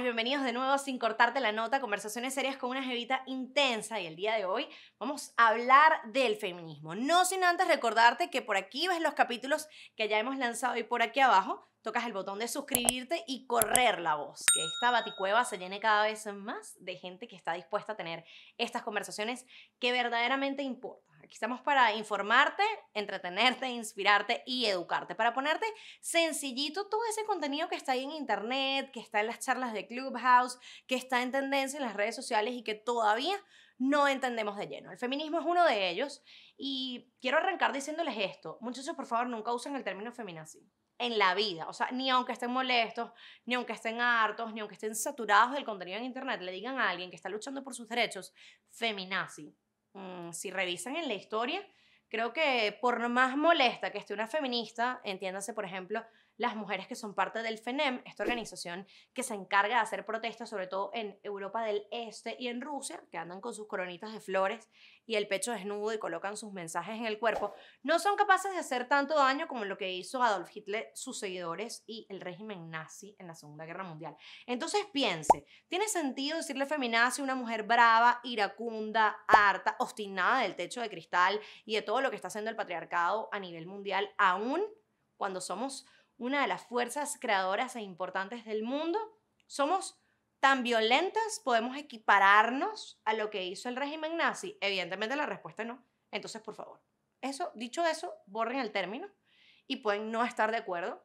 Bienvenidos de nuevo sin cortarte la nota, conversaciones serias con una jevita intensa y el día de hoy vamos a hablar del feminismo. No sin antes recordarte que por aquí ves los capítulos que ya hemos lanzado y por aquí abajo tocas el botón de suscribirte y correr la voz, que esta baticueva se llene cada vez más de gente que está dispuesta a tener estas conversaciones que verdaderamente importan. Aquí estamos para informarte, entretenerte, inspirarte y educarte, para ponerte sencillito todo ese contenido que está ahí en internet, que está en las charlas de Clubhouse, que está en tendencia en las redes sociales y que todavía no entendemos de lleno. El feminismo es uno de ellos y quiero arrancar diciéndoles esto. Muchachos, por favor, nunca usen el término feminazi en la vida. O sea, ni aunque estén molestos, ni aunque estén hartos, ni aunque estén saturados del contenido en Internet, le digan a alguien que está luchando por sus derechos, feminazi. Mm, si revisan en la historia, creo que por más molesta que esté una feminista, entiéndase, por ejemplo, las mujeres que son parte del FENEM, esta organización que se encarga de hacer protestas, sobre todo en Europa del Este y en Rusia, que andan con sus coronitas de flores y el pecho desnudo y colocan sus mensajes en el cuerpo, no son capaces de hacer tanto daño como lo que hizo Adolf Hitler, sus seguidores y el régimen nazi en la Segunda Guerra Mundial. Entonces piense, ¿tiene sentido decirle feminazi a una mujer brava, iracunda, harta, obstinada del techo de cristal y de todo lo que está haciendo el patriarcado a nivel mundial, aún cuando somos una de las fuerzas creadoras e importantes del mundo, somos tan violentas, podemos equipararnos a lo que hizo el régimen nazi. Evidentemente la respuesta no. Entonces, por favor, eso, dicho eso, borren el término y pueden no estar de acuerdo,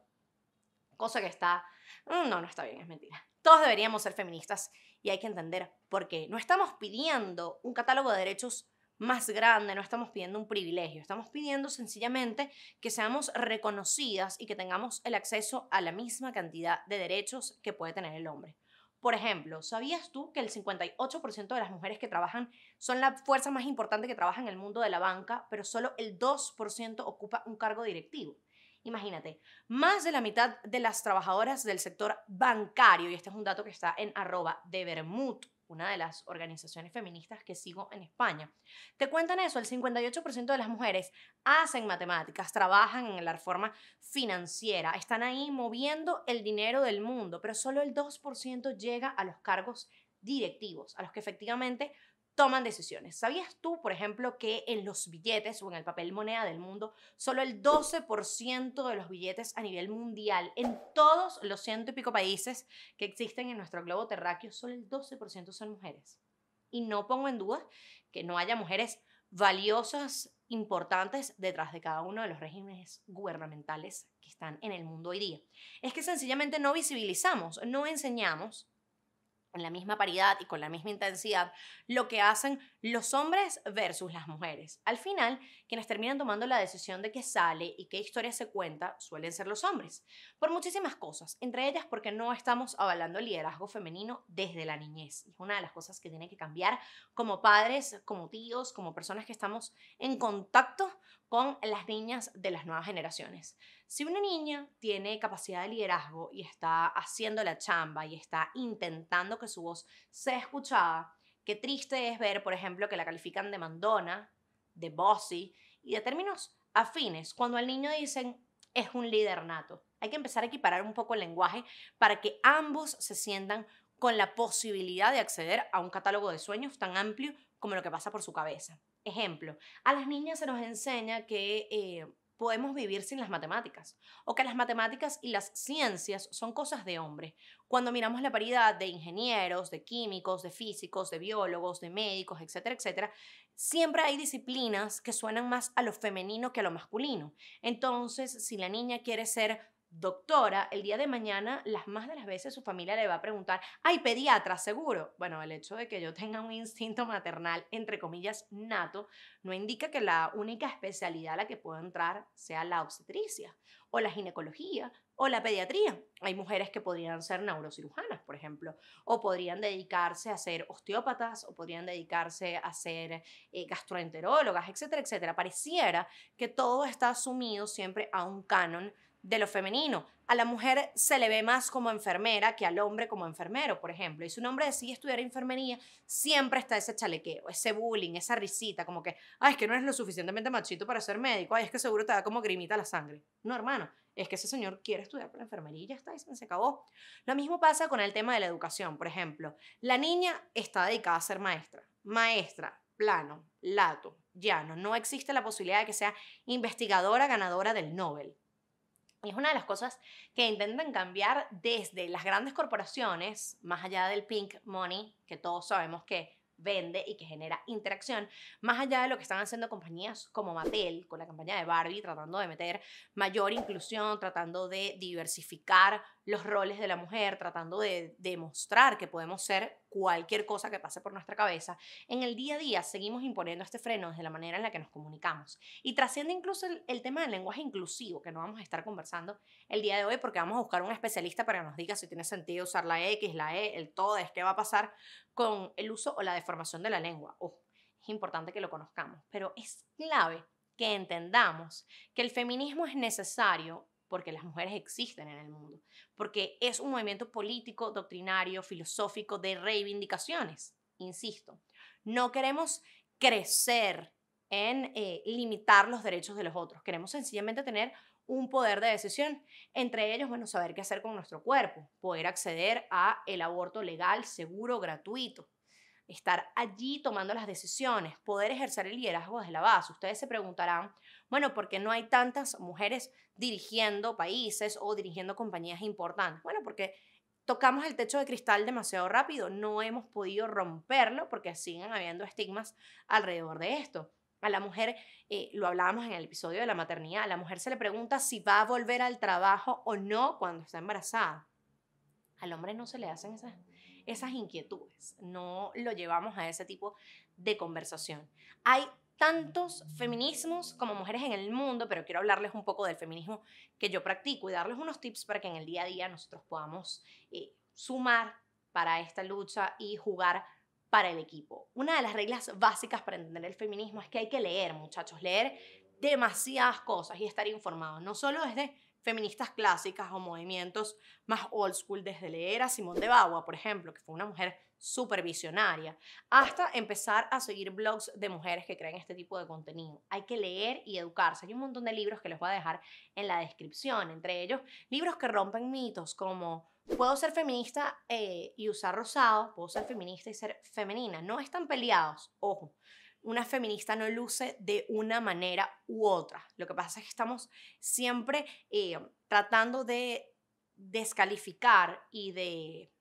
cosa que está, mm, no, no está bien, es mentira. Todos deberíamos ser feministas y hay que entender por qué. No estamos pidiendo un catálogo de derechos más grande, no estamos pidiendo un privilegio, estamos pidiendo sencillamente que seamos reconocidas y que tengamos el acceso a la misma cantidad de derechos que puede tener el hombre. Por ejemplo, ¿sabías tú que el 58% de las mujeres que trabajan son la fuerza más importante que trabaja en el mundo de la banca, pero solo el 2% ocupa un cargo directivo? Imagínate, más de la mitad de las trabajadoras del sector bancario, y este es un dato que está en arroba de Bermud, una de las organizaciones feministas que sigo en España. Te cuentan eso, el 58% de las mujeres hacen matemáticas, trabajan en la reforma financiera, están ahí moviendo el dinero del mundo, pero solo el 2% llega a los cargos directivos, a los que efectivamente toman decisiones. ¿Sabías tú, por ejemplo, que en los billetes o en el papel moneda del mundo, solo el 12% de los billetes a nivel mundial, en todos los ciento y pico países que existen en nuestro globo terráqueo, solo el 12% son mujeres? Y no pongo en duda que no haya mujeres valiosas, importantes detrás de cada uno de los regímenes gubernamentales que están en el mundo hoy día. Es que sencillamente no visibilizamos, no enseñamos en la misma paridad y con la misma intensidad lo que hacen los hombres versus las mujeres. Al final, quienes terminan tomando la decisión de qué sale y qué historia se cuenta suelen ser los hombres, por muchísimas cosas, entre ellas porque no estamos avalando el liderazgo femenino desde la niñez. Es una de las cosas que tiene que cambiar como padres, como tíos, como personas que estamos en contacto con las niñas de las nuevas generaciones. Si una niña tiene capacidad de liderazgo y está haciendo la chamba y está intentando que su voz sea escuchada, qué triste es ver, por ejemplo, que la califican de mandona, de bossy y de términos afines, cuando al niño dicen es un líder nato. Hay que empezar a equiparar un poco el lenguaje para que ambos se sientan con la posibilidad de acceder a un catálogo de sueños tan amplio como lo que pasa por su cabeza. Ejemplo, a las niñas se nos enseña que eh, podemos vivir sin las matemáticas o que las matemáticas y las ciencias son cosas de hombre. Cuando miramos la paridad de ingenieros, de químicos, de físicos, de biólogos, de médicos, etcétera, etcétera, siempre hay disciplinas que suenan más a lo femenino que a lo masculino. Entonces, si la niña quiere ser doctora, el día de mañana, las más de las veces su familia le va a preguntar, ay, pediatra, seguro. Bueno, el hecho de que yo tenga un instinto maternal, entre comillas, nato, no indica que la única especialidad a la que puedo entrar sea la obstetricia, o la ginecología, o la pediatría. Hay mujeres que podrían ser neurocirujanas, por ejemplo, o podrían dedicarse a ser osteópatas, o podrían dedicarse a ser eh, gastroenterólogas, etcétera, etcétera. Pareciera que todo está asumido siempre a un canon de lo femenino. A la mujer se le ve más como enfermera que al hombre como enfermero, por ejemplo. Y si un hombre decide estudiar enfermería, siempre está ese chalequeo, ese bullying, esa risita, como que, ay, es que no eres lo suficientemente machito para ser médico, ay, es que seguro te da como grimita la sangre. No, hermano, es que ese señor quiere estudiar para enfermería y ya está, y se acabó. Lo mismo pasa con el tema de la educación. Por ejemplo, la niña está dedicada a ser maestra. Maestra, plano, lato, llano. No existe la posibilidad de que sea investigadora ganadora del Nobel. Y es una de las cosas que intentan cambiar desde las grandes corporaciones, más allá del pink money, que todos sabemos que vende y que genera interacción, más allá de lo que están haciendo compañías como Mattel con la campaña de Barbie, tratando de meter mayor inclusión, tratando de diversificar los roles de la mujer, tratando de demostrar que podemos ser cualquier cosa que pase por nuestra cabeza, en el día a día seguimos imponiendo este freno desde la manera en la que nos comunicamos. Y trasciende incluso el, tema del lenguaje inclusivo, que no vamos a estar conversando el día de hoy, porque vamos a buscar un especialista para que nos diga si tiene sentido usar la X, la E, el todo, es qué va a pasar con el uso o la deformación de la lengua. es importante que lo conozcamos, pero es clave que entendamos que el feminismo es necesario porque las mujeres existen en el mundo, porque es un movimiento político, doctrinario, filosófico de reivindicaciones, insisto. No queremos crecer en eh, limitar los derechos de los otros, queremos sencillamente tener un poder de decisión, entre ellos, bueno, saber qué hacer con nuestro cuerpo, poder acceder a el aborto legal, seguro, gratuito, estar allí tomando las decisiones, poder ejercer el liderazgo desde la base. Ustedes se preguntarán, bueno, ¿por qué no hay tantas mujeres dirigiendo países o dirigiendo compañías importantes? Bueno, porque tocamos el techo de cristal demasiado rápido, no hemos podido romperlo porque siguen habiendo estigmas alrededor de esto. A la mujer, eh, lo hablábamos en el episodio de la maternidad, a la mujer se le pregunta si va a volver al trabajo o no cuando está embarazada. Al hombre no se le hacen esas esas inquietudes, no lo llevamos a ese tipo de conversación. Hay tantos feminismos como mujeres en el mundo, pero quiero hablarles un poco del feminismo que yo practico y darles unos tips para que en el día a día nosotros podamos eh, sumar para esta lucha y jugar para el equipo. Una de las reglas básicas para entender el feminismo es que hay que leer, muchachos, leer demasiadas cosas y estar informados, no solo desde feministas clásicas o movimientos más old school, desde leer a Simone de Beauvoir, por ejemplo, que fue una mujer súper visionaria, hasta empezar a seguir blogs de mujeres que creen este tipo de contenido. Hay que leer y educarse. Hay un montón de libros que les voy a dejar en la descripción, entre ellos libros que rompen mitos como puedo ser feminista eh, y usar rosado, puedo ser feminista y ser femenina. No están peleados, ojo una feminista no luce de una manera u otra. Lo que pasa es que estamos siempre eh, tratando de descalificar y de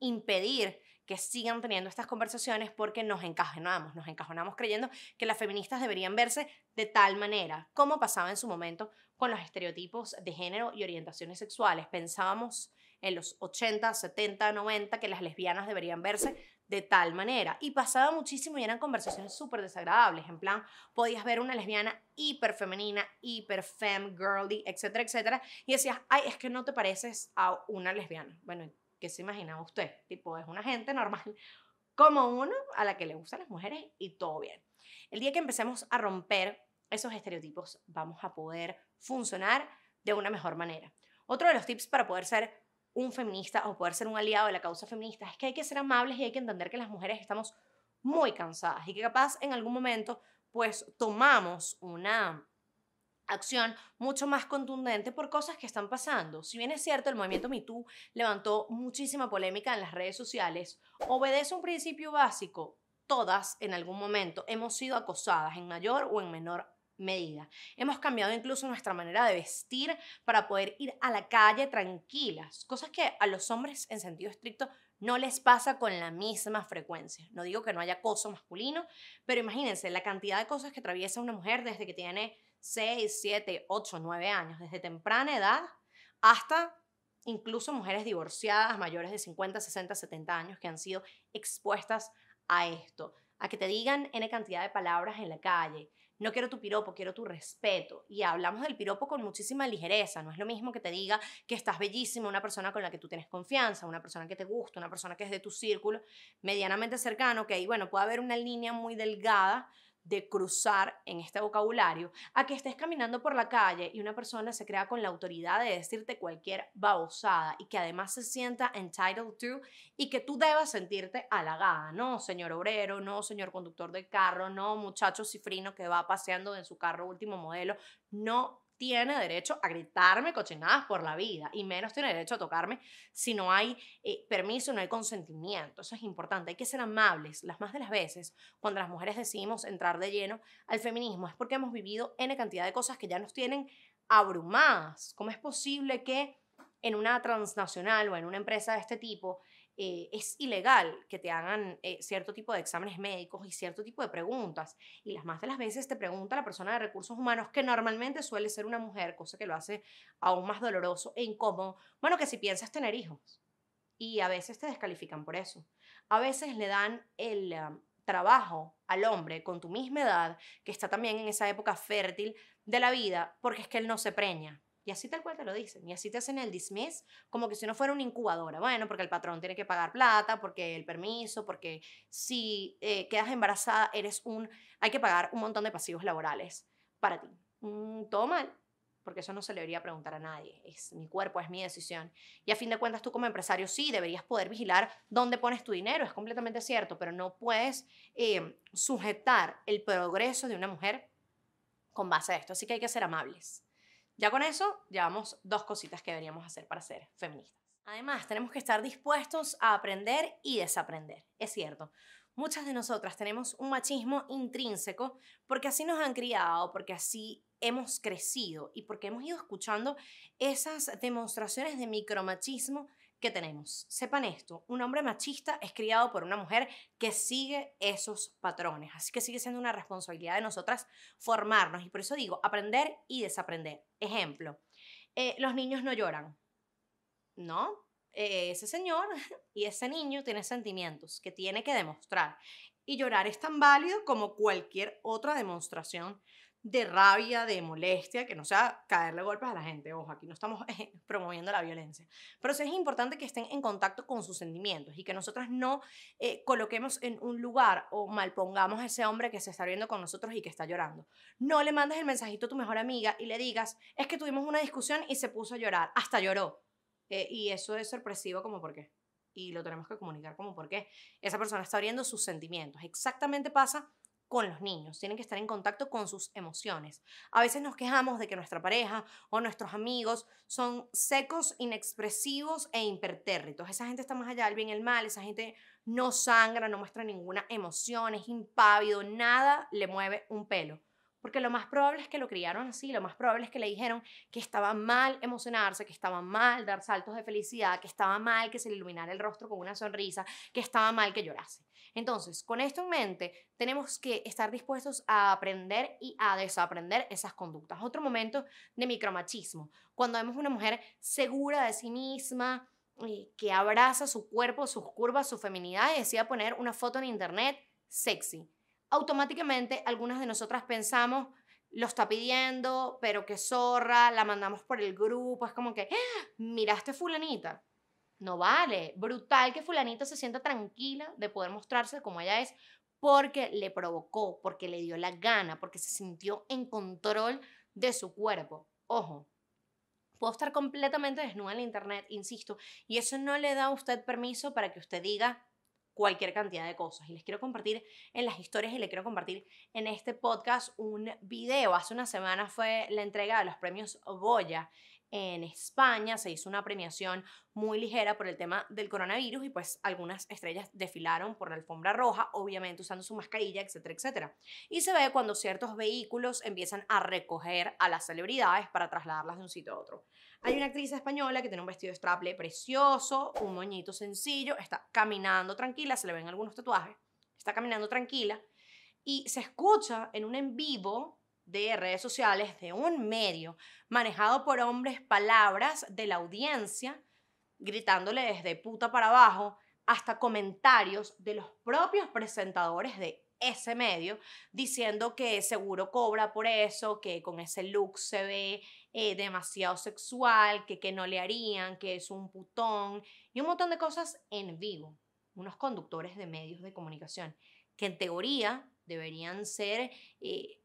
impedir que sigan teniendo estas conversaciones porque nos encajonamos, nos encajonamos creyendo que las feministas deberían verse de tal manera, como pasaba en su momento con los estereotipos de género y orientaciones sexuales. Pensábamos en los 80, 70, 90 que las lesbianas deberían verse de tal manera. Y pasaba muchísimo y eran conversaciones súper desagradables. En plan, podías ver una lesbiana hiper femenina, hiper femme, girly, etcétera, etcétera. Y decías, ay, es que no te pareces a una lesbiana. Bueno, ¿qué se imaginaba usted? Tipo, es una gente normal como uno a la que le gustan las mujeres y todo bien. El día que empecemos a romper esos estereotipos, vamos a poder funcionar de una mejor manera. Otro de los tips para poder ser un feminista o poder ser un aliado de la causa feminista es que hay que ser amables y hay que entender que las mujeres estamos muy cansadas y que capaz en algún momento pues tomamos una acción mucho más contundente por cosas que están pasando. Si bien es cierto, el movimiento MeToo levantó muchísima polémica en las redes sociales, obedece un principio básico. Todas en algún momento hemos sido acosadas en mayor o en menor medida. Hemos cambiado incluso nuestra manera de vestir para poder ir a la calle tranquilas, cosas que a los hombres en sentido estricto no les pasa con la misma frecuencia. No digo que no haya acoso masculino, pero imagínense la cantidad de cosas que atraviesa una mujer desde que tiene 6, 7, 8, 9 años, desde temprana edad hasta incluso mujeres divorciadas mayores de 50, 60, 70 años que han sido expuestas a esto, a que te digan N cantidad de palabras en la calle, no quiero tu piropo, quiero tu respeto. Y hablamos del piropo con muchísima ligereza. No es lo mismo que te diga que estás bellísima, una persona con la que tú tienes confianza, una persona que te gusta, una persona que es de tu círculo medianamente cercano, que ahí, bueno, puede haber una línea muy delgada de cruzar en este vocabulario a que estés caminando por la calle y una persona se crea con la autoridad de decirte cualquier babosada y que además se sienta entitled to y que tú debas sentirte halagada, no señor obrero, no señor conductor de carro, no muchacho cifrino que va paseando en su carro último modelo, no tiene derecho a gritarme cochinadas por la vida y menos tiene derecho a tocarme si no hay eh, permiso, no hay consentimiento. Eso es importante. Hay que ser amables. Las más de las veces, cuando las mujeres decidimos entrar de lleno al feminismo, es porque hemos vivido N cantidad de cosas que ya nos tienen abrumadas. ¿Cómo es posible que en una transnacional o en una empresa de este tipo eh, es ilegal que te hagan eh, cierto tipo de exámenes médicos y cierto tipo de preguntas. Y las más de las veces te pregunta la persona de recursos humanos, que normalmente suele ser una mujer, cosa que lo hace aún más doloroso e incómodo, bueno, que si piensas tener hijos. Y a veces te descalifican por eso. A veces le dan el trabajo al hombre con tu misma edad, que está también en esa época fértil de la vida, porque es que él no se preña y así tal cual te lo dicen. Y así te hacen el dismiss como que si no fuera una incubadora. Bueno, porque el patrón tiene que pagar plata, porque el permiso, porque si eh, quedas embarazada, eres un. Hay que pagar un montón de pasivos laborales para ti. Mm, todo mal, porque eso no se le debería preguntar a nadie. Es mi cuerpo, es mi decisión. Y a fin de cuentas, tú como empresario sí deberías poder vigilar dónde pones tu dinero, es completamente cierto, pero no puedes eh, sujetar el progreso de una mujer con base a esto. Así que hay que ser amables. Ya con eso llevamos dos cositas que deberíamos hacer para ser feministas. Además, tenemos que estar dispuestos a aprender y desaprender. Es cierto, muchas de nosotras tenemos un machismo intrínseco porque así nos han criado, porque así hemos crecido y porque hemos ido escuchando esas demostraciones de micromachismo que tenemos. Sepan esto, un hombre machista es criado por una mujer que sigue esos patrones, así que sigue siendo una responsabilidad de nosotras formarnos y por eso digo, aprender y desaprender. Ejemplo, eh, los niños no lloran, ¿no? Eh, ese señor y ese niño tiene sentimientos que tiene que demostrar y llorar es tan válido como cualquier otra demostración de rabia, de molestia, que no sea caerle golpes a la gente. Ojo, aquí no estamos promoviendo la violencia. Pero sí es importante que estén en contacto con sus sentimientos y que nosotras no eh, coloquemos en un lugar o malpongamos a ese hombre que se está viendo con nosotros y que está llorando. No le mandes el mensajito a tu mejor amiga y le digas, es que tuvimos una discusión y se puso a llorar, hasta lloró. Eh, y eso es sorpresivo como por qué. Y lo tenemos que comunicar como por qué. Esa persona está abriendo sus sentimientos. Exactamente pasa con los niños, tienen que estar en contacto con sus emociones. A veces nos quejamos de que nuestra pareja o nuestros amigos son secos, inexpresivos e impertérritos. Esa gente está más allá del bien y el mal, esa gente no sangra, no muestra ninguna emoción, es impávido, nada le mueve un pelo. Porque lo más probable es que lo criaron así, lo más probable es que le dijeron que estaba mal emocionarse, que estaba mal dar saltos de felicidad, que estaba mal que se le iluminara el rostro con una sonrisa, que estaba mal que llorase. Entonces, con esto en mente, tenemos que estar dispuestos a aprender y a desaprender esas conductas. Otro momento de micromachismo, cuando vemos una mujer segura de sí misma, eh, que abraza su cuerpo, sus curvas, su feminidad y decide poner una foto en internet sexy automáticamente algunas de nosotras pensamos, lo está pidiendo, pero qué zorra, la mandamos por el grupo, es como que, ¡Ah! miraste fulanita. No vale, brutal que fulanita se sienta tranquila de poder mostrarse como ella es porque le provocó, porque le dio la gana, porque se sintió en control de su cuerpo. Ojo, puedo estar completamente desnuda en internet, insisto, y eso no le da a usted permiso para que usted diga, cualquier cantidad de cosas. Y les quiero compartir en las historias y les quiero compartir en este podcast un video. Hace una semana fue la entrega de los premios Goya en España se hizo una premiación muy ligera por el tema del coronavirus y pues algunas estrellas desfilaron por la alfombra roja, obviamente usando su mascarilla, etcétera, etcétera. Y se ve cuando ciertos vehículos empiezan a recoger a las celebridades para trasladarlas de un sitio a otro. Hay una actriz española que tiene un vestido straple precioso, un moñito sencillo, está caminando tranquila, se le ven algunos tatuajes, está caminando tranquila y se escucha en un en vivo de redes sociales, de un medio manejado por hombres, palabras de la audiencia, gritándole desde puta para abajo hasta comentarios de los propios presentadores de ese medio diciendo que seguro cobra por eso, que con ese look se ve eh, demasiado sexual, que, que no le harían, que es un putón y un montón de cosas en vivo. Unos conductores de medios de comunicación que en teoría deberían ser eh,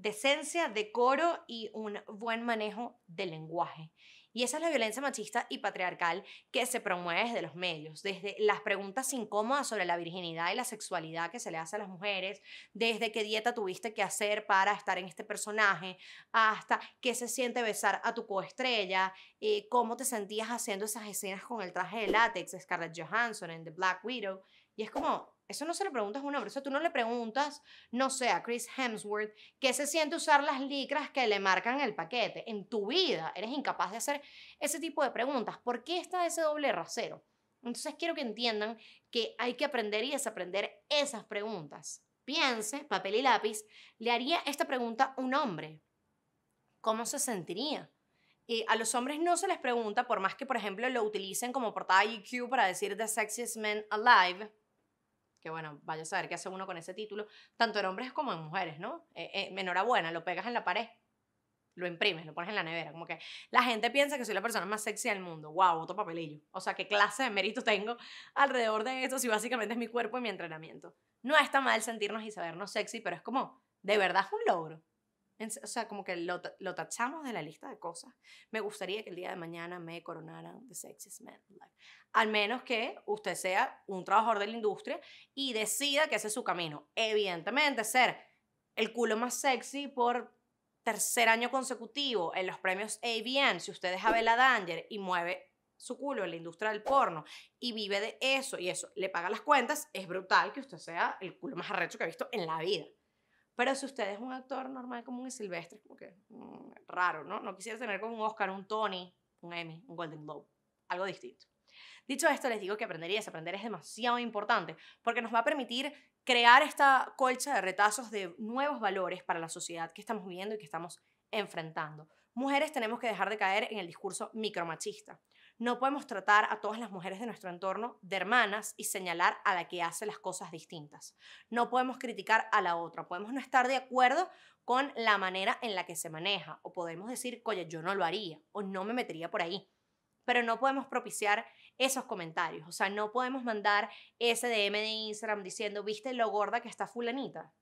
decencia, decoro y un buen manejo del lenguaje. Y esa es la violencia machista y patriarcal que se promueve desde los medios, desde las preguntas incómodas sobre la virginidad y la sexualidad que se le hace a las mujeres, desde qué dieta tuviste que hacer para estar en este personaje, hasta qué se siente besar a tu coestrella, eh, cómo te sentías haciendo esas escenas con el traje de látex Scarlett Johansson en The Black Widow. Y es como, eso no se le preguntas a un hombre, eso tú no le preguntas, no sé, a Chris Hemsworth, qué se siente usar las licras que le marcan el paquete. En tu vida eres incapaz de hacer ese tipo de preguntas. ¿Por qué está ese doble rasero? Entonces quiero que entiendan que hay que aprender y desaprender esas preguntas. Piense, papel y lápiz, le haría esta pregunta un hombre. ¿Cómo se sentiría? Y a los hombres no se les pregunta, por más que, por ejemplo, lo utilicen como portada IQ para decir The Sexiest Men Alive, que bueno, vaya a saber qué hace uno con ese título, tanto en hombres como en mujeres, ¿no? Eh, eh, enhorabuena, lo pegas en la pared, lo imprimes, lo pones en la nevera, como que la gente piensa que soy la persona más sexy del mundo, wow, otro papelillo, o sea, qué clase de mérito tengo alrededor de esto si básicamente es mi cuerpo y mi entrenamiento. No está mal sentirnos y sabernos sexy, pero es como, de verdad es un logro o sea, como que lo, tachamos de la lista de cosas. Me gustaría que el día de mañana me coronaran The Sexiest Man Al menos que usted sea un trabajador de la industria y decida que ese es su camino. Evidentemente, ser el culo más sexy por tercer año consecutivo en los premios AVN, si usted es Abela Danger y mueve su culo en la industria del porno y vive de eso y eso le paga las cuentas, es brutal que usted sea el culo más arrecho que ha visto en la vida. Pero si usted es un actor normal, común y silvestre, como que mm, raro, ¿no? No quisiera tener como un Oscar, un Tony, un Emmy, un Golden Globe, algo distinto. Dicho esto, les digo que aprender y desaprender es demasiado importante porque nos va a permitir crear esta colcha de retazos de nuevos valores para la sociedad que estamos viviendo y que estamos enfrentando. Mujeres tenemos que dejar de caer en el discurso micromachista. No podemos tratar a todas las mujeres de nuestro entorno de hermanas y señalar a la que hace las cosas distintas. No podemos criticar a la otra. Podemos no estar de acuerdo con la manera en la que se maneja o podemos decir, oye, yo no lo haría o no me metería por ahí. Pero no podemos propiciar esos comentarios. O sea, no podemos mandar ese DM de Instagram diciendo, ¿viste lo gorda que está fulanita?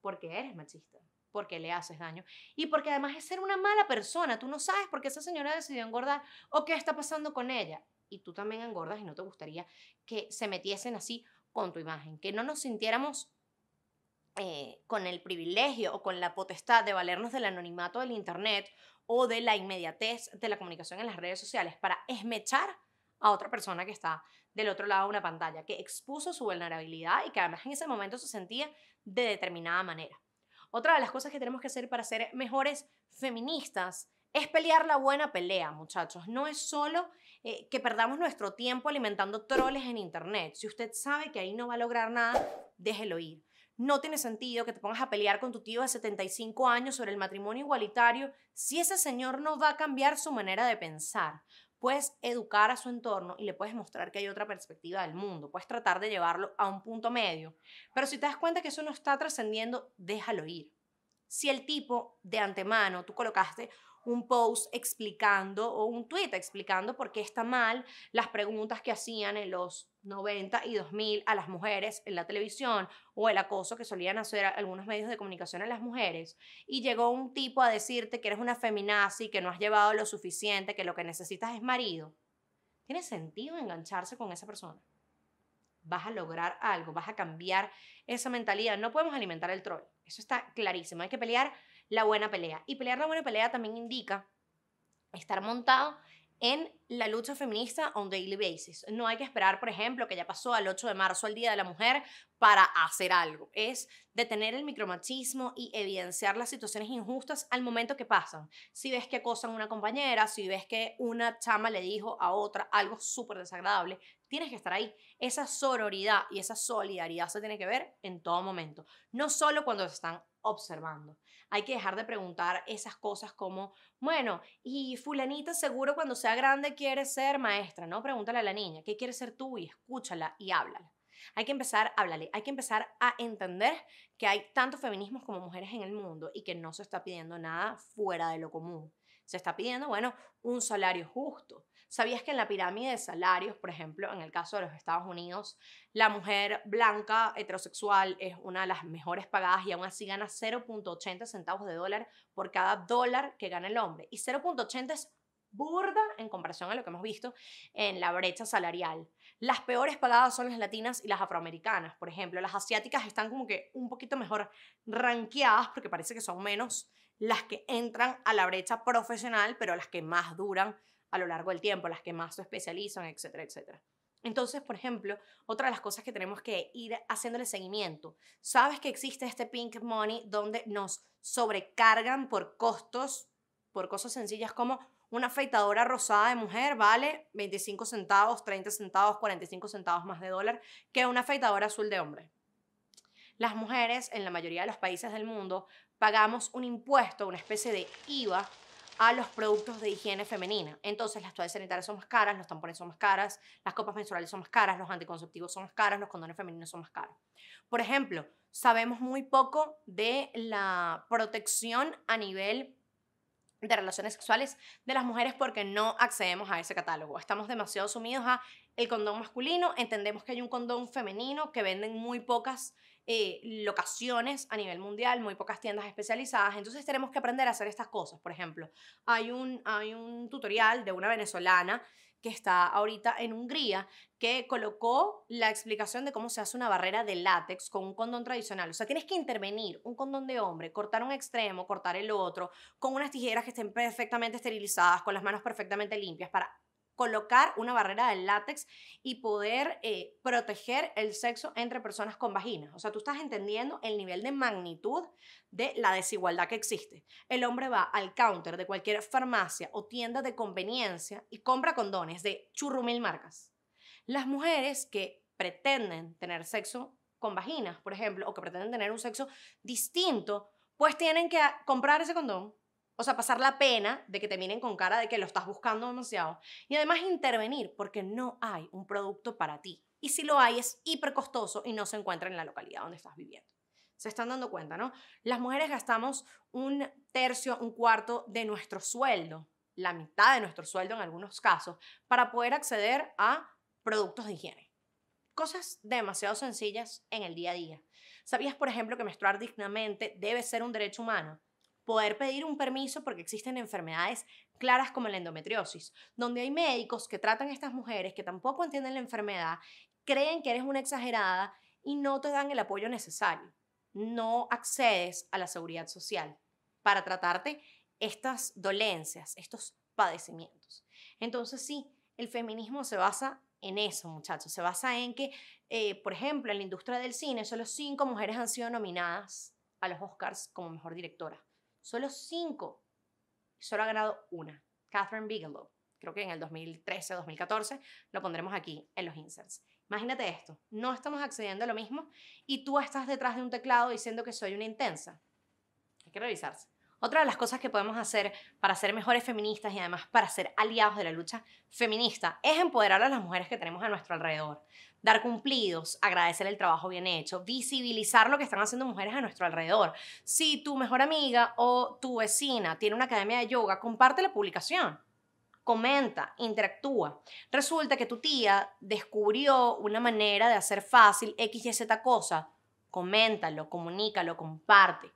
Porque eres machista porque le haces daño y porque además es ser una mala persona. Tú no sabes por qué esa señora decidió engordar o qué está pasando con ella. Y tú también engordas y no te gustaría que se metiesen así con tu imagen, que no nos sintiéramos eh, con el privilegio o con la potestad de valernos del anonimato del Internet o de la inmediatez de la comunicación en las redes sociales para esmechar a otra persona que está del otro lado de una pantalla, que expuso su vulnerabilidad y que además en ese momento se sentía de determinada manera. Otra de las cosas que tenemos que hacer para ser mejores feministas es pelear la buena pelea, muchachos. No es solo eh, que perdamos nuestro tiempo alimentando troles en Internet. Si usted sabe que ahí no va a lograr nada, déjelo ir. No tiene sentido que te pongas a pelear con tu tío de 75 años sobre el matrimonio igualitario si ese señor no va a cambiar su manera de pensar puedes educar a su entorno y le puedes mostrar que hay otra perspectiva del mundo, puedes tratar de llevarlo a un punto medio, pero si te das cuenta que eso no está trascendiendo, déjalo ir. Si el tipo de antemano tú colocaste un post explicando o un tweet explicando por qué está mal las preguntas que hacían en los 90 y 2000 a las mujeres en la televisión o el acoso que solían hacer algunos medios de comunicación a las mujeres y llegó un tipo a decirte que eres una feminazi, que no has llevado lo suficiente, que lo que necesitas es marido. ¿Tiene sentido engancharse con esa persona? Vas a lograr algo, vas a cambiar esa mentalidad. No podemos alimentar el troll. Eso está clarísimo. Hay que pelear la buena pelea. Y pelear la buena pelea también indica estar montado en la lucha feminista on daily basis. No hay que esperar, por ejemplo, que ya pasó al 8 de marzo, el Día de la Mujer, para hacer algo. Es detener el micromachismo y evidenciar las situaciones injustas al momento que pasan. Si ves que acosan a una compañera, si ves que una chama le dijo a otra algo súper desagradable, tienes que estar ahí. Esa sororidad y esa solidaridad se tiene que ver en todo momento, no solo cuando se están observando. Hay que dejar de preguntar esas cosas como, bueno, y fulanita seguro cuando sea grande quiere ser maestra, ¿no? Pregúntale a la niña, ¿qué quiere ser tú? Y escúchala y háblala. Hay que empezar, háblale, hay que empezar a entender que hay tantos feminismos como mujeres en el mundo y que no se está pidiendo nada fuera de lo común. Se está pidiendo, bueno, un salario justo. ¿Sabías que en la pirámide de salarios, por ejemplo, en el caso de los Estados Unidos, la mujer blanca heterosexual es una de las mejores pagadas y aún así gana 0.80 centavos de dólar por cada dólar que gana el hombre? Y 0.80 es burda en comparación a lo que hemos visto en la brecha salarial. Las peores pagadas son las latinas y las afroamericanas, por ejemplo. Las asiáticas están como que un poquito mejor ranqueadas porque parece que son menos las que entran a la brecha profesional, pero las que más duran a lo largo del tiempo, las que más se especializan, etcétera, etcétera. Entonces, por ejemplo, otra de las cosas que tenemos que ir haciéndole seguimiento. Sabes que existe este pink money donde nos sobrecargan por costos, por cosas sencillas como una afeitadora rosada de mujer vale 25 centavos, 30 centavos, 45 centavos más de dólar que una afeitadora azul de hombre. Las mujeres en la mayoría de los países del mundo pagamos un impuesto, una especie de IVA a los productos de higiene femenina. Entonces, las toallas sanitarias son más caras, los tampones son más caras, las copas menstruales son más caras, los anticonceptivos son más caros, los condones femeninos son más caros. Por ejemplo, sabemos muy poco de la protección a nivel de relaciones sexuales de las mujeres porque no accedemos a ese catálogo. Estamos demasiado sumidos a el condón masculino, entendemos que hay un condón femenino que venden muy pocas eh, locaciones a nivel mundial, muy pocas tiendas especializadas, entonces tenemos que aprender a hacer estas cosas. Por ejemplo, hay un, hay un tutorial de una venezolana que está ahorita en Hungría, que colocó la explicación de cómo se hace una barrera de látex con un condón tradicional. O sea, tienes que intervenir un condón de hombre, cortar un extremo, cortar el otro, con unas tijeras que estén perfectamente esterilizadas, con las manos perfectamente limpias, para colocar una barrera de látex y poder eh, proteger el sexo entre personas con vaginas. O sea, tú estás entendiendo el nivel de magnitud de la desigualdad que existe. El hombre va al counter de cualquier farmacia o tienda de conveniencia y compra condones de churrumil marcas. Las mujeres que pretenden tener sexo con vaginas, por ejemplo, o que pretenden tener un sexo distinto, pues tienen que comprar ese condón o sea, pasar la pena de que te miren con cara de que lo estás buscando demasiado. Y además intervenir porque no hay un producto para ti. Y si lo hay es hiper costoso y no se encuentra en la localidad donde estás viviendo. Se están dando cuenta, ¿no? Las mujeres gastamos un tercio, un cuarto de nuestro sueldo, la mitad de nuestro sueldo en algunos casos, para poder acceder a productos de higiene. Cosas demasiado sencillas en el día a día. ¿Sabías, por ejemplo, que menstruar dignamente debe ser un derecho humano? Poder pedir un permiso porque existen enfermedades claras como la endometriosis, donde hay médicos que tratan a estas mujeres que tampoco entienden la enfermedad, creen que eres una exagerada y no te dan el apoyo necesario. No accedes a la seguridad social para tratarte estas dolencias, estos padecimientos. Entonces sí, el feminismo se basa en eso, muchachos. Se basa en que, eh, por ejemplo, en la industria del cine, solo cinco mujeres han sido nominadas a los Oscars como mejor directora. Solo cinco. Solo ha ganado una. Catherine Bigelow. Creo que en el 2013 o 2014 lo pondremos aquí en los inserts. Imagínate esto. No estamos accediendo a lo mismo y tú estás detrás de un teclado diciendo que soy una intensa. Hay que revisarse. Otra de las cosas que podemos hacer para ser mejores feministas y además para ser aliados de la lucha feminista es empoderar a las mujeres que tenemos a nuestro alrededor. Dar cumplidos, agradecer el trabajo bien hecho, visibilizar lo que están haciendo mujeres a nuestro alrededor. Si tu mejor amiga o tu vecina tiene una academia de yoga, comparte la publicación comenta, interactúa. Resulta que tu tía descubrió una manera de hacer fácil X y Z cosa. Coméntalo, comunícalo, comparte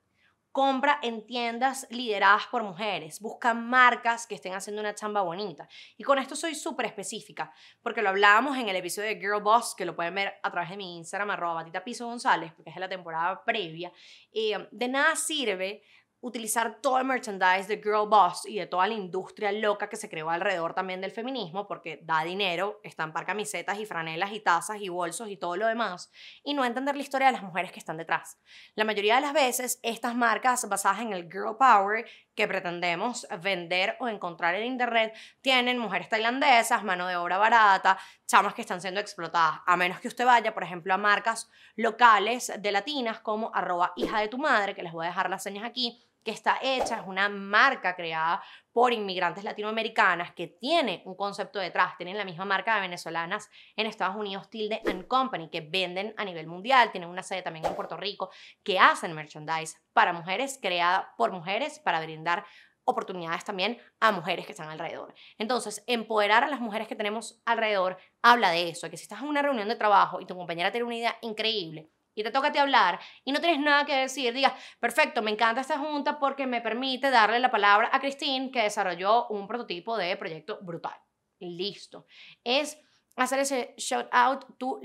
compra en tiendas lideradas por mujeres, busca marcas que estén haciendo una chamba bonita. Y con esto soy súper específica, porque lo hablábamos en el episodio de Girl Boss, que lo pueden ver a través de mi Instagram, arroba Batita Piso González, porque es de la temporada previa. Eh, de nada sirve utilizar todo el merchandise de Girl Boss y de toda la industria loca que se creó alrededor también del feminismo, porque da dinero, estampar camisetas y franelas y tazas y bolsos y todo lo demás, y no entender la historia de las mujeres que están detrás. La mayoría de las veces, estas marcas basadas en el Girl Power que pretendemos vender o encontrar en Internet tienen mujeres tailandesas, mano de obra barata, chamas que están siendo explotadas, a menos que usted vaya, por ejemplo, a marcas locales de latinas como arroba hija de tu madre, que les voy a dejar las señas aquí, que está hecha, es una marca creada por inmigrantes latinoamericanas que tiene un concepto detrás, tienen la misma marca de venezolanas en Estados Unidos, Tilde and Company, que venden a nivel mundial, tienen una sede también en Puerto Rico, que hacen merchandise para mujeres, creada por mujeres, para brindar oportunidades también a mujeres que están alrededor. Entonces, empoderar a las mujeres que tenemos alrededor habla de eso, que si estás en una reunión de trabajo y tu compañera tiene una idea increíble, y te toca a ti hablar y no tienes nada que decir, digas, perfecto, me encanta esta junta porque me permite darle la palabra a Christine que desarrolló un prototipo de proyecto brutal. Listo. Es hacer ese shout out to,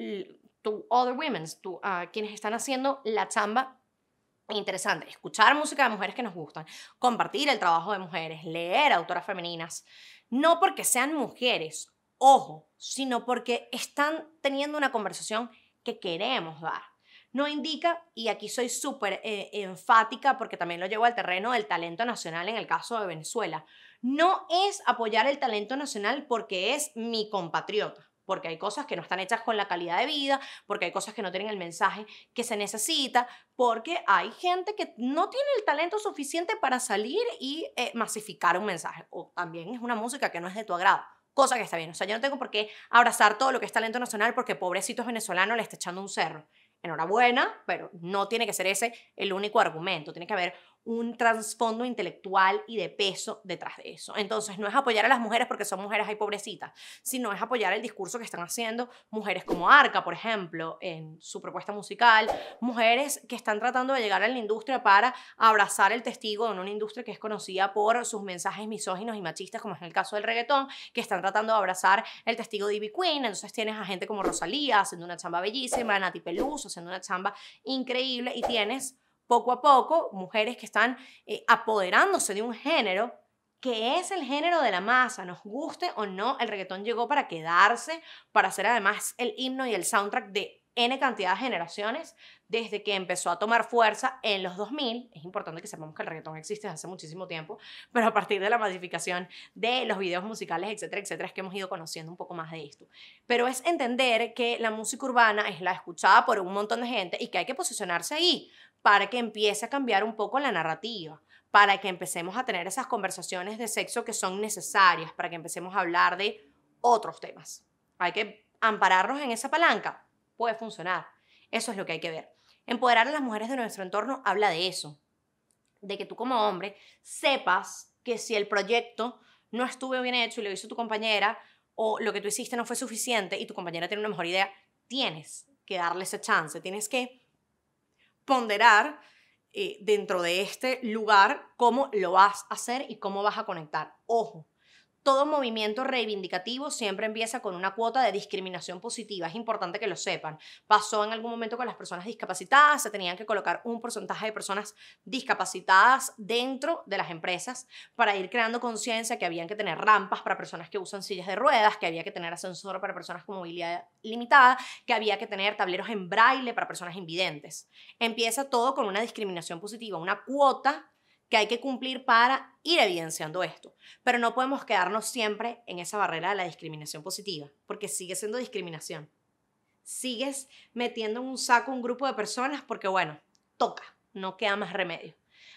to other women, to quienes están haciendo la chamba interesante. Escuchar música de mujeres que nos gustan, compartir el trabajo de mujeres, leer autoras femeninas, no porque sean mujeres, ojo, sino porque están teniendo una conversación que queremos dar no indica, y aquí soy súper eh, enfática porque también lo llevo al terreno del talento nacional en el caso de Venezuela, no es apoyar el talento nacional porque es mi compatriota porque hay cosas que no están hechas con la calidad de vida, porque hay cosas que no tienen el mensaje que se necesita, porque hay gente que no tiene el talento suficiente para salir y eh, masificar un mensaje, o también es una música que no es de tu agrado. Cosa que está bien. O sea, yo no tengo por qué abrazar todo lo que es talento nacional porque pobrecitos venezolanos le está echando un cerro enhorabuena, pero no tiene que ser ese el único argumento, tiene que haber un trasfondo intelectual y de peso detrás de eso. Entonces, no es apoyar a las mujeres porque son mujeres hay pobrecitas, sino es apoyar el discurso que están haciendo mujeres como Arca, por ejemplo, en su propuesta musical, mujeres que están tratando de llegar a la industria para abrazar el testigo en una industria que es conocida por sus mensajes misóginos y machistas, como es en el caso del reggaetón, que están tratando de abrazar el testigo de Ivy Queen. Entonces, tienes a gente como Rosalía haciendo una chamba bellísima, Nati Peluso haciendo una chamba increíble y tienes poco a poco mujeres que están eh, apoderándose de un género que es el género de la masa, nos guste o no, el reggaetón llegó para quedarse, para ser además el himno y el soundtrack de N cantidad de generaciones desde que empezó a tomar fuerza en los 2000. Es importante que sepamos que el reggaetón existe desde hace muchísimo tiempo, pero a partir de la masificación de los videos musicales, etcétera, etcétera, que hemos ido conociendo un poco más de esto. Pero es entender que la música urbana es la escuchada por un montón de gente y que hay que posicionarse ahí para que empiece a cambiar un poco la narrativa para que empecemos a tener esas conversaciones de sexo que son necesarias, para que empecemos a hablar de otros temas. Hay que ampararnos en esa palanca puede funcionar. Eso es lo que hay que ver. Empoderar a las mujeres de nuestro entorno habla de eso, de que tú como hombre sepas que si el proyecto no estuvo bien hecho y lo hizo tu compañera o lo que tú hiciste no fue suficiente y tu compañera tiene una mejor idea, tienes que darle ese chance, tienes que ponderar eh, dentro de este lugar cómo lo vas a hacer y cómo vas a conectar. Ojo, todo movimiento reivindicativo siempre empieza con una cuota de discriminación positiva. Es importante que lo sepan. Pasó en algún momento con las personas discapacitadas, se tenían que colocar un porcentaje de personas discapacitadas dentro de las empresas para ir creando conciencia que habían que tener rampas para personas que usan sillas de ruedas, que había que tener ascensor para personas con movilidad limitada, que había que tener tableros en braille para personas invidentes. Empieza todo con una discriminación positiva, una cuota que hay que cumplir para ir evidenciando esto. Pero no podemos quedarnos siempre en esa barrera de la discriminación positiva, porque sigue siendo discriminación. Sigues metiendo en un saco un grupo de personas porque, bueno, toca, no queda más remedio.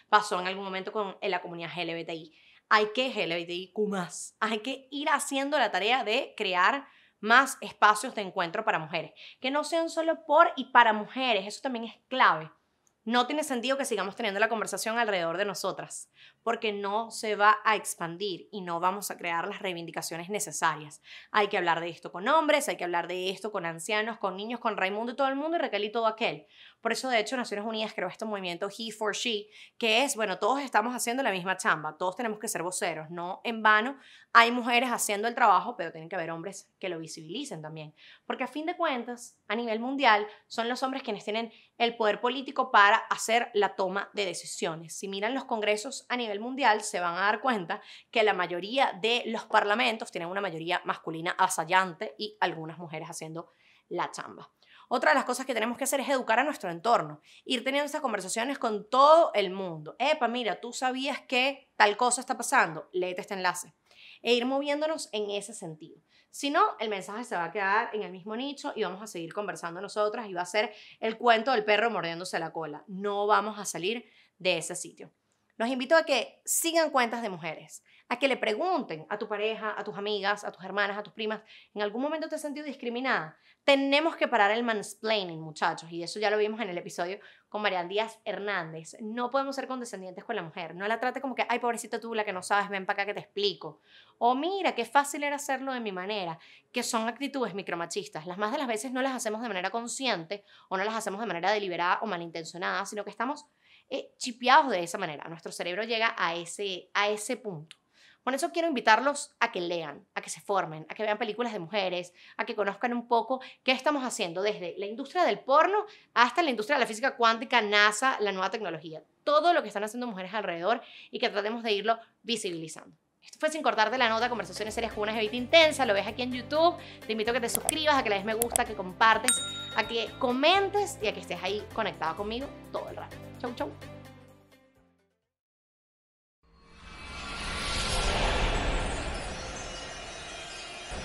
Pasó en algún momento con la comunidad LGBTI. Hay que LGBTIQ más. Hay que ir haciendo la tarea de crear más espacios de encuentro para mujeres, que no sean solo por y para mujeres, eso también es clave no tiene sentido que sigamos teniendo la conversación alrededor de nosotras, porque no se va a expandir y no vamos a crear las reivindicaciones necesarias. Hay que hablar de esto con hombres, hay que hablar de esto con ancianos, con niños, con Raimundo y todo el mundo y Raquel y todo aquel. Por eso, de hecho, Naciones Unidas creó este movimiento He for She, que es, bueno, todos estamos haciendo la misma chamba, todos tenemos que ser voceros, no en vano. Hay mujeres haciendo el trabajo, pero tienen que haber hombres que lo visibilicen también. Porque a fin de cuentas, a nivel mundial, son los hombres quienes tienen el poder político para hacer la toma de decisiones. Si miran los congresos a nivel mundial, se van a dar cuenta que la mayoría de los parlamentos tienen una mayoría masculina asallante y algunas mujeres haciendo la chamba. Otra de las cosas que tenemos que hacer es educar a nuestro entorno, ir teniendo esas conversaciones con todo el mundo. Epa, mira, tú sabías que tal cosa está pasando, léete este enlace. E ir moviéndonos en ese sentido. Si no, el mensaje se va a quedar en el mismo nicho y vamos a seguir conversando nosotras y va a ser el cuento del perro mordiéndose la cola. No vamos a salir de ese sitio. Los invito a que sigan cuentas de mujeres, a que le pregunten a tu pareja, a tus amigas, a tus hermanas, a tus primas, ¿en algún momento te has sentido discriminada? Tenemos que parar el mansplaining, muchachos, y eso ya lo vimos en el episodio con Marian Díaz Hernández. No podemos ser condescendientes con la mujer. No la trate como que, ay, pobrecita tú, la que no sabes, ven para acá que te explico. O mira, qué fácil era hacerlo de mi manera, que son actitudes micromachistas. Las más de las veces no las hacemos de manera consciente o no las hacemos de manera deliberada o malintencionada, sino que estamos eh, chipeados de esa manera. Nuestro cerebro llega a ese, a ese punto. Por eso quiero invitarlos a que lean, a que se formen, a que vean películas de mujeres, a que conozcan un poco qué estamos haciendo desde la industria del porno hasta la industria de la física cuántica, NASA, la nueva tecnología. Todo lo que están haciendo mujeres alrededor y que tratemos de irlo visibilizando. Esto fue sin cortarte la nota, conversaciones serias con una jevita intensa, lo ves aquí en YouTube. Te invito a que te suscribas, a que le des me gusta, a que compartes, a que comentes y a que estés ahí conectado conmigo todo el rato. 啾啾